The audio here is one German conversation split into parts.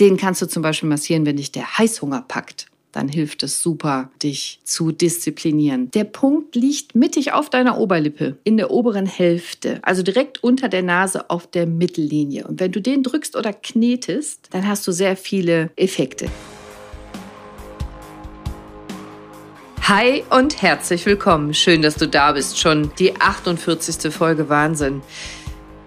Den kannst du zum Beispiel massieren, wenn dich der Heißhunger packt dann hilft es super, dich zu disziplinieren. Der Punkt liegt mittig auf deiner Oberlippe, in der oberen Hälfte, also direkt unter der Nase auf der Mittellinie. Und wenn du den drückst oder knetest, dann hast du sehr viele Effekte. Hi und herzlich willkommen. Schön, dass du da bist. Schon die 48. Folge Wahnsinn.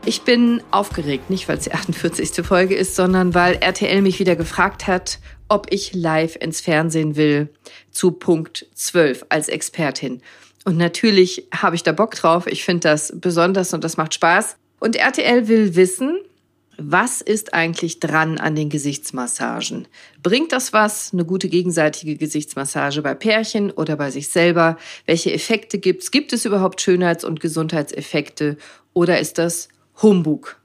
Ich bin aufgeregt, nicht weil es die 48. Folge ist, sondern weil RTL mich wieder gefragt hat, ob ich live ins Fernsehen will zu Punkt 12 als Expertin. Und natürlich habe ich da Bock drauf. Ich finde das besonders und das macht Spaß. Und RTL will wissen, was ist eigentlich dran an den Gesichtsmassagen? Bringt das was, eine gute gegenseitige Gesichtsmassage bei Pärchen oder bei sich selber? Welche Effekte gibt's? Gibt es überhaupt Schönheits- und Gesundheitseffekte oder ist das Humbug?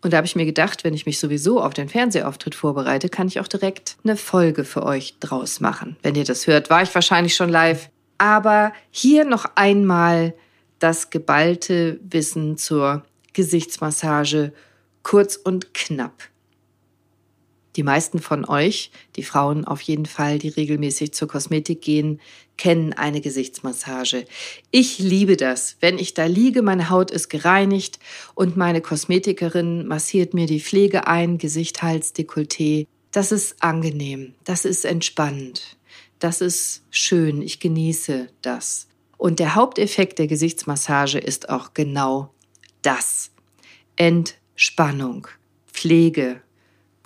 Und da habe ich mir gedacht, wenn ich mich sowieso auf den Fernsehauftritt vorbereite, kann ich auch direkt eine Folge für euch draus machen. Wenn ihr das hört, war ich wahrscheinlich schon live. Aber hier noch einmal das geballte Wissen zur Gesichtsmassage, kurz und knapp. Die meisten von euch, die Frauen auf jeden Fall, die regelmäßig zur Kosmetik gehen, kennen eine Gesichtsmassage. Ich liebe das. Wenn ich da liege, meine Haut ist gereinigt und meine Kosmetikerin massiert mir die Pflege ein, Gesicht, Hals, Dekolleté. Das ist angenehm, das ist entspannend, das ist schön, ich genieße das. Und der Haupteffekt der Gesichtsmassage ist auch genau das. Entspannung, Pflege,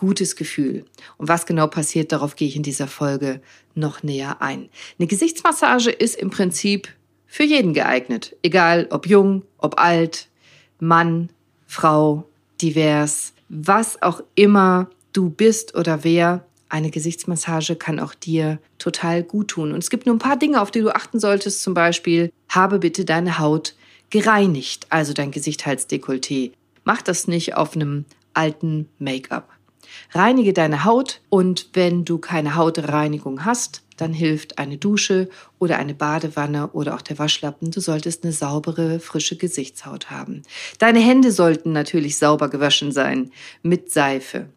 gutes Gefühl. Und was genau passiert, darauf gehe ich in dieser Folge noch näher ein. Eine Gesichtsmassage ist im Prinzip für jeden geeignet, egal ob jung, ob alt, Mann, Frau, divers, was auch immer du bist oder wer. Eine Gesichtsmassage kann auch dir total gut tun. Und es gibt nur ein paar Dinge, auf die du achten solltest. Zum Beispiel, habe bitte deine Haut gereinigt, also dein Gesicht als Dekolleté. Mach das nicht auf einem alten Make-up. Reinige deine Haut und wenn du keine Hautreinigung hast, dann hilft eine Dusche oder eine Badewanne oder auch der Waschlappen. Du solltest eine saubere, frische Gesichtshaut haben. Deine Hände sollten natürlich sauber gewaschen sein mit Seife.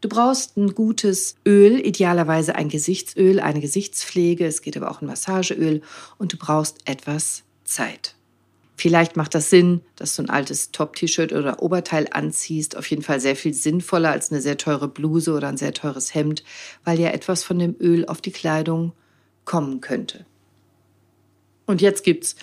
Du brauchst ein gutes Öl, idealerweise ein Gesichtsöl, eine Gesichtspflege, es geht aber auch ein Massageöl und du brauchst etwas Zeit. Vielleicht macht das Sinn, dass du ein altes Top-T-Shirt oder Oberteil anziehst. Auf jeden Fall sehr viel sinnvoller als eine sehr teure Bluse oder ein sehr teures Hemd, weil ja etwas von dem Öl auf die Kleidung kommen könnte. Und jetzt gibt's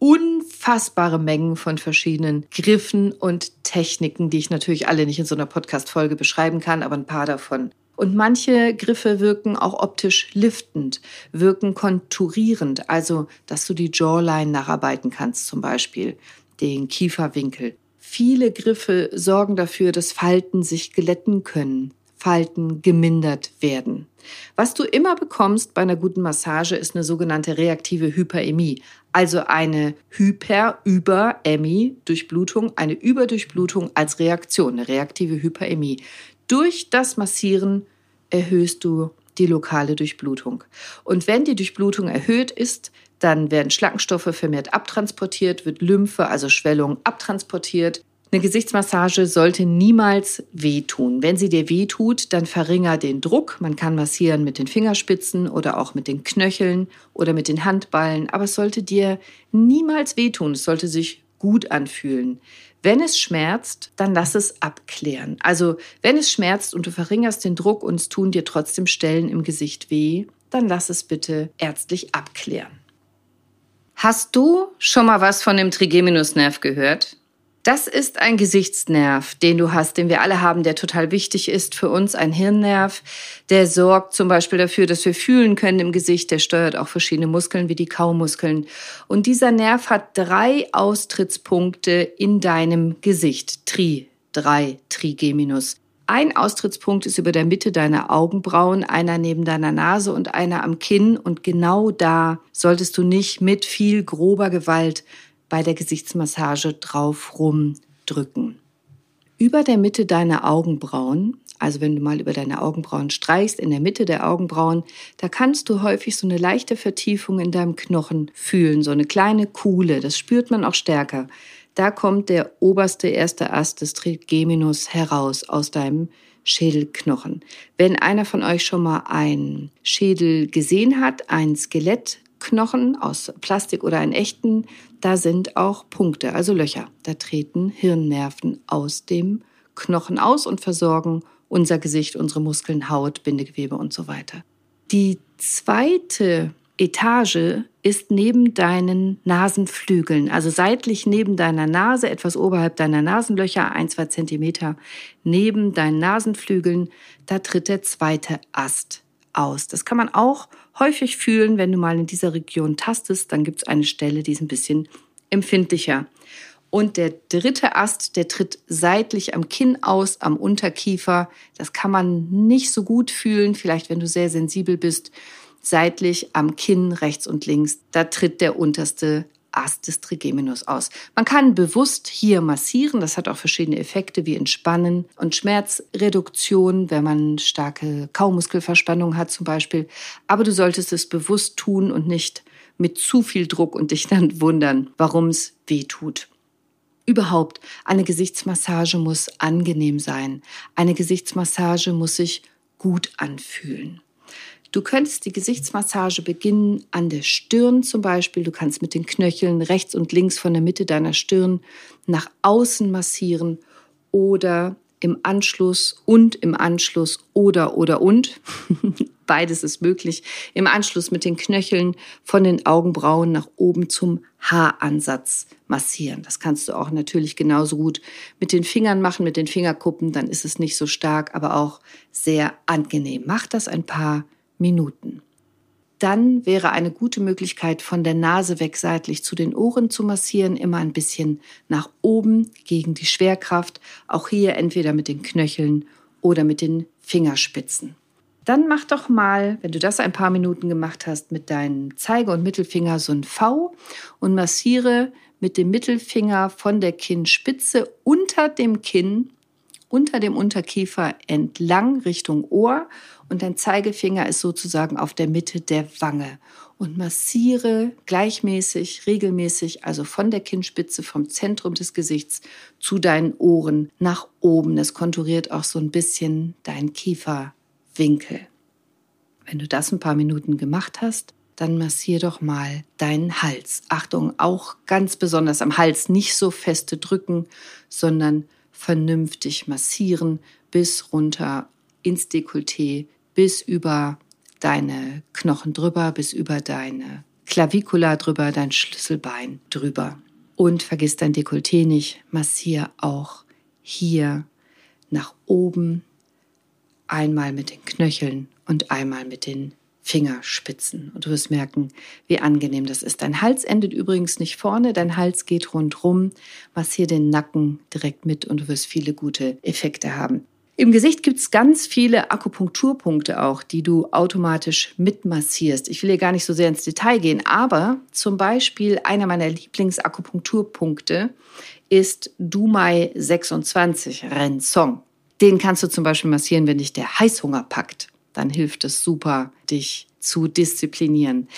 unfassbare Mengen von verschiedenen Griffen und Techniken, die ich natürlich alle nicht in so einer Podcast-Folge beschreiben kann, aber ein paar davon und manche Griffe wirken auch optisch liftend, wirken konturierend, also dass du die Jawline nacharbeiten kannst zum Beispiel, den Kieferwinkel. Viele Griffe sorgen dafür, dass Falten sich glätten können, Falten gemindert werden. Was du immer bekommst bei einer guten Massage ist eine sogenannte reaktive Hyperämie, also eine Hyper-Über-Ämie, Durchblutung, eine Überdurchblutung als Reaktion, eine reaktive Hyperämie. Durch das Massieren erhöhst du die lokale Durchblutung. Und wenn die Durchblutung erhöht ist, dann werden Schlackenstoffe vermehrt abtransportiert, wird Lymphe, also Schwellung, abtransportiert. Eine Gesichtsmassage sollte niemals wehtun. Wenn sie dir wehtut, dann verringer den Druck. Man kann massieren mit den Fingerspitzen oder auch mit den Knöcheln oder mit den Handballen, aber es sollte dir niemals wehtun. Es sollte sich gut anfühlen. Wenn es schmerzt, dann lass es abklären. Also wenn es schmerzt und du verringerst den Druck und es tun dir trotzdem Stellen im Gesicht weh, dann lass es bitte ärztlich abklären. Hast du schon mal was von dem Trigeminusnerv gehört? Das ist ein Gesichtsnerv, den du hast, den wir alle haben, der total wichtig ist für uns, ein Hirnnerv. Der sorgt zum Beispiel dafür, dass wir fühlen können im Gesicht. Der steuert auch verschiedene Muskeln wie die Kaumuskeln. Und dieser Nerv hat drei Austrittspunkte in deinem Gesicht. Tri, drei, Trigeminus. Ein Austrittspunkt ist über der Mitte deiner Augenbrauen, einer neben deiner Nase und einer am Kinn. Und genau da solltest du nicht mit viel grober Gewalt bei der Gesichtsmassage drauf rumdrücken. Über der Mitte deiner Augenbrauen, also wenn du mal über deine Augenbrauen streichst, in der Mitte der Augenbrauen, da kannst du häufig so eine leichte Vertiefung in deinem Knochen fühlen, so eine kleine Kuhle, das spürt man auch stärker. Da kommt der oberste erste Ast des Trigeminus heraus aus deinem Schädelknochen. Wenn einer von euch schon mal einen Schädel gesehen hat, ein Skelettknochen aus Plastik oder einen echten, da sind auch Punkte, also Löcher. Da treten Hirnnerven aus dem Knochen aus und versorgen unser Gesicht, unsere Muskeln, Haut, Bindegewebe und so weiter. Die zweite Etage ist neben deinen Nasenflügeln, also seitlich neben deiner Nase, etwas oberhalb deiner Nasenlöcher, ein, zwei Zentimeter neben deinen Nasenflügeln, da tritt der zweite Ast aus. Das kann man auch häufig fühlen, wenn du mal in dieser Region tastest, dann gibt es eine Stelle, die ist ein bisschen empfindlicher. Und der dritte Ast, der tritt seitlich am Kinn aus, am Unterkiefer. Das kann man nicht so gut fühlen, vielleicht wenn du sehr sensibel bist seitlich am Kinn rechts und links. Da tritt der unterste Ast des Trigeminus aus. Man kann bewusst hier massieren. Das hat auch verschiedene Effekte wie Entspannen und Schmerzreduktion, wenn man starke Kaumuskelverspannung hat zum Beispiel. Aber du solltest es bewusst tun und nicht mit zu viel Druck und dich dann wundern, warum es weh tut. Überhaupt, eine Gesichtsmassage muss angenehm sein. Eine Gesichtsmassage muss sich gut anfühlen. Du könntest die Gesichtsmassage beginnen an der Stirn zum Beispiel. Du kannst mit den Knöcheln rechts und links von der Mitte deiner Stirn nach außen massieren oder im Anschluss und im Anschluss oder oder und. Beides ist möglich. Im Anschluss mit den Knöcheln von den Augenbrauen nach oben zum Haaransatz massieren. Das kannst du auch natürlich genauso gut mit den Fingern machen, mit den Fingerkuppen. Dann ist es nicht so stark, aber auch sehr angenehm. Mach das ein paar Minuten. Dann wäre eine gute Möglichkeit, von der Nase weg seitlich zu den Ohren zu massieren, immer ein bisschen nach oben gegen die Schwerkraft, auch hier entweder mit den Knöcheln oder mit den Fingerspitzen. Dann mach doch mal, wenn du das ein paar Minuten gemacht hast, mit deinem Zeige- und Mittelfinger so ein V und massiere mit dem Mittelfinger von der Kinnspitze unter dem Kinn unter dem Unterkiefer entlang Richtung Ohr und dein Zeigefinger ist sozusagen auf der Mitte der Wange und massiere gleichmäßig, regelmäßig, also von der Kinnspitze, vom Zentrum des Gesichts zu deinen Ohren nach oben. Das konturiert auch so ein bisschen deinen Kieferwinkel. Wenn du das ein paar Minuten gemacht hast, dann massier doch mal deinen Hals. Achtung, auch ganz besonders am Hals nicht so feste drücken, sondern vernünftig massieren bis runter ins Dekolleté, bis über deine Knochen drüber, bis über deine Klavikula drüber, dein Schlüsselbein drüber. Und vergiss dein Dekolleté nicht, massier auch hier nach oben, einmal mit den Knöcheln und einmal mit den Fingerspitzen. Und du wirst merken, wie angenehm das ist. Dein Hals endet übrigens nicht vorne, dein Hals geht rundrum. Massier den Nacken direkt mit und du wirst viele gute Effekte haben. Im Gesicht gibt es ganz viele Akupunkturpunkte auch, die du automatisch mitmassierst. Ich will hier gar nicht so sehr ins Detail gehen, aber zum Beispiel einer meiner Lieblingsakupunkturpunkte ist Dumai 26 Renzong. Den kannst du zum Beispiel massieren, wenn dich der Heißhunger packt dann hilft es super, dich zu disziplinieren.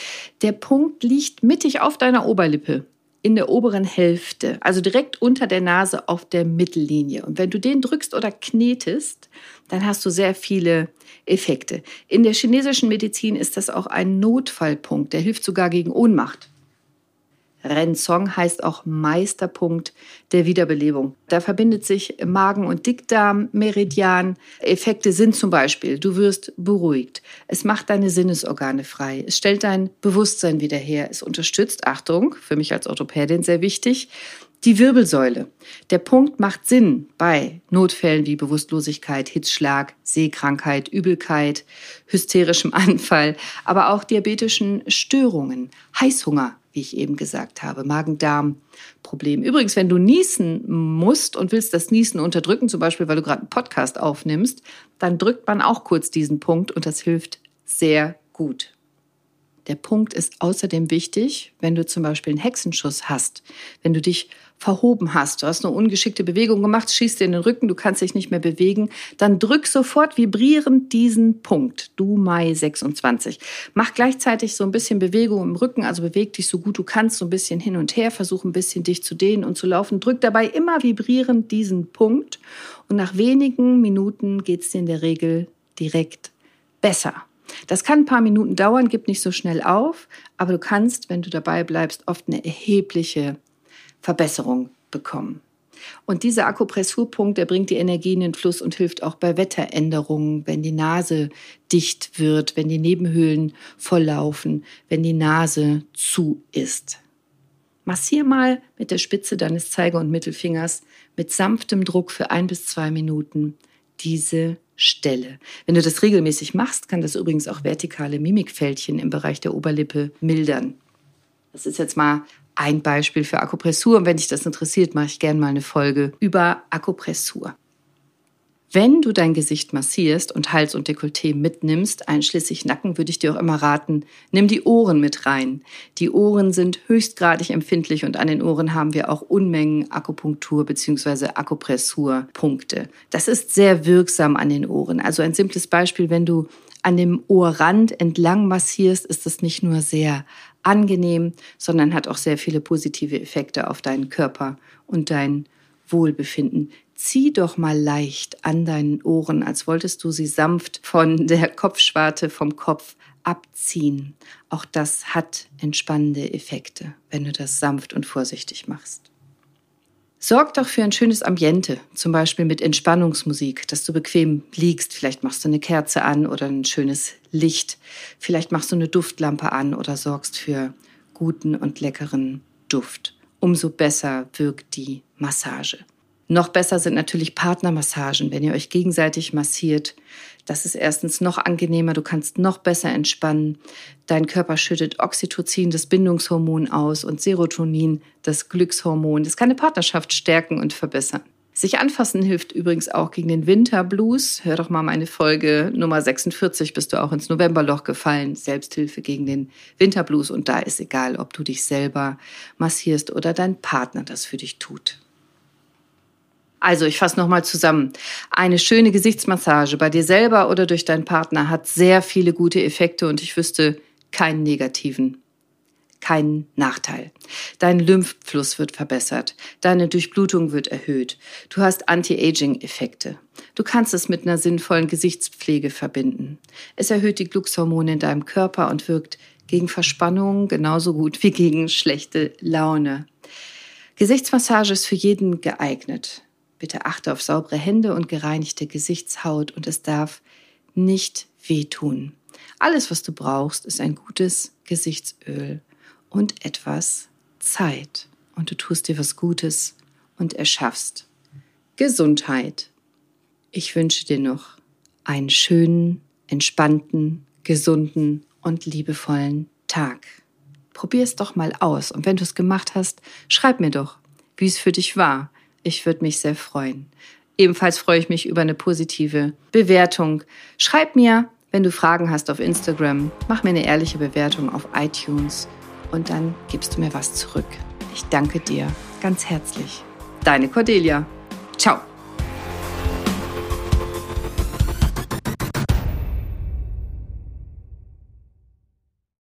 Der Punkt liegt mittig auf deiner Oberlippe, in der oberen Hälfte, also direkt unter der Nase auf der Mittellinie. Und wenn du den drückst oder knetest, dann hast du sehr viele Effekte. In der chinesischen Medizin ist das auch ein Notfallpunkt, der hilft sogar gegen Ohnmacht. Renzong heißt auch Meisterpunkt der Wiederbelebung. Da verbindet sich Magen- und Dickdarm-Meridian. Effekte sind zum Beispiel, du wirst beruhigt. Es macht deine Sinnesorgane frei. Es stellt dein Bewusstsein wieder her. Es unterstützt, Achtung, für mich als Orthopädin sehr wichtig, die Wirbelsäule. Der Punkt macht Sinn bei Notfällen wie Bewusstlosigkeit, Hitzschlag, Sehkrankheit, Übelkeit, hysterischem Anfall, aber auch diabetischen Störungen, Heißhunger, wie ich eben gesagt habe, Magen-Darm-Problem. Übrigens, wenn du niesen musst und willst das Niesen unterdrücken, zum Beispiel, weil du gerade einen Podcast aufnimmst, dann drückt man auch kurz diesen Punkt und das hilft sehr gut. Der Punkt ist außerdem wichtig, wenn du zum Beispiel einen Hexenschuss hast, wenn du dich verhoben hast, du hast eine ungeschickte Bewegung gemacht, schießt dir in den Rücken, du kannst dich nicht mehr bewegen, dann drück sofort vibrierend diesen Punkt, du Mai 26. Mach gleichzeitig so ein bisschen Bewegung im Rücken, also beweg dich so gut du kannst, so ein bisschen hin und her, versuch ein bisschen dich zu dehnen und zu laufen, drück dabei immer vibrierend diesen Punkt und nach wenigen Minuten geht es dir in der Regel direkt besser. Das kann ein paar Minuten dauern, gib nicht so schnell auf, aber du kannst, wenn du dabei bleibst, oft eine erhebliche Verbesserung bekommen. Und dieser Akupressurpunkt, der bringt die Energie in den Fluss und hilft auch bei Wetteränderungen, wenn die Nase dicht wird, wenn die Nebenhöhlen volllaufen, wenn die Nase zu ist. Massier mal mit der Spitze deines Zeiger- und Mittelfingers mit sanftem Druck für ein bis zwei Minuten diese Stelle. Wenn du das regelmäßig machst, kann das übrigens auch vertikale Mimikfältchen im Bereich der Oberlippe mildern. Das ist jetzt mal ein Beispiel für Akupressur. Und wenn dich das interessiert, mache ich gerne mal eine Folge über Akupressur. Wenn du dein Gesicht massierst und Hals und Dekolleté mitnimmst, einschließlich Nacken, würde ich dir auch immer raten, nimm die Ohren mit rein. Die Ohren sind höchstgradig empfindlich und an den Ohren haben wir auch Unmengen Akupunktur bzw. Akupressurpunkte. Das ist sehr wirksam an den Ohren. Also ein simples Beispiel, wenn du an dem Ohrrand entlang massierst, ist es nicht nur sehr angenehm, sondern hat auch sehr viele positive Effekte auf deinen Körper und dein Wohlbefinden. Zieh doch mal leicht an deinen Ohren, als wolltest du sie sanft von der Kopfschwarte vom Kopf abziehen. Auch das hat entspannende Effekte, wenn du das sanft und vorsichtig machst. Sorg doch für ein schönes Ambiente, zum Beispiel mit Entspannungsmusik, dass du bequem liegst. Vielleicht machst du eine Kerze an oder ein schönes Licht. Vielleicht machst du eine Duftlampe an oder sorgst für guten und leckeren Duft. Umso besser wirkt die Massage. Noch besser sind natürlich Partnermassagen, wenn ihr euch gegenseitig massiert. Das ist erstens noch angenehmer, du kannst noch besser entspannen. Dein Körper schüttet Oxytocin, das Bindungshormon aus und Serotonin, das Glückshormon. Das kann eine Partnerschaft stärken und verbessern. Sich anfassen hilft übrigens auch gegen den Winterblues. Hör doch mal meine Folge Nummer 46, bist du auch ins Novemberloch gefallen. Selbsthilfe gegen den Winterblues. Und da ist egal, ob du dich selber massierst oder dein Partner das für dich tut. Also, ich fasse nochmal zusammen. Eine schöne Gesichtsmassage bei dir selber oder durch deinen Partner hat sehr viele gute Effekte und ich wüsste keinen negativen, keinen Nachteil. Dein Lymphfluss wird verbessert, deine Durchblutung wird erhöht, du hast Anti-Aging-Effekte. Du kannst es mit einer sinnvollen Gesichtspflege verbinden. Es erhöht die Glückshormone in deinem Körper und wirkt gegen Verspannung genauso gut wie gegen schlechte Laune. Gesichtsmassage ist für jeden geeignet. Bitte achte auf saubere Hände und gereinigte Gesichtshaut und es darf nicht wehtun. Alles, was du brauchst, ist ein gutes Gesichtsöl und etwas Zeit. Und du tust dir was Gutes und erschaffst Gesundheit. Ich wünsche dir noch einen schönen, entspannten, gesunden und liebevollen Tag. Probier es doch mal aus und wenn du es gemacht hast, schreib mir doch, wie es für dich war. Ich würde mich sehr freuen. Ebenfalls freue ich mich über eine positive Bewertung. Schreib mir, wenn du Fragen hast auf Instagram, mach mir eine ehrliche Bewertung auf iTunes und dann gibst du mir was zurück. Ich danke dir ganz herzlich. Deine Cordelia. Ciao.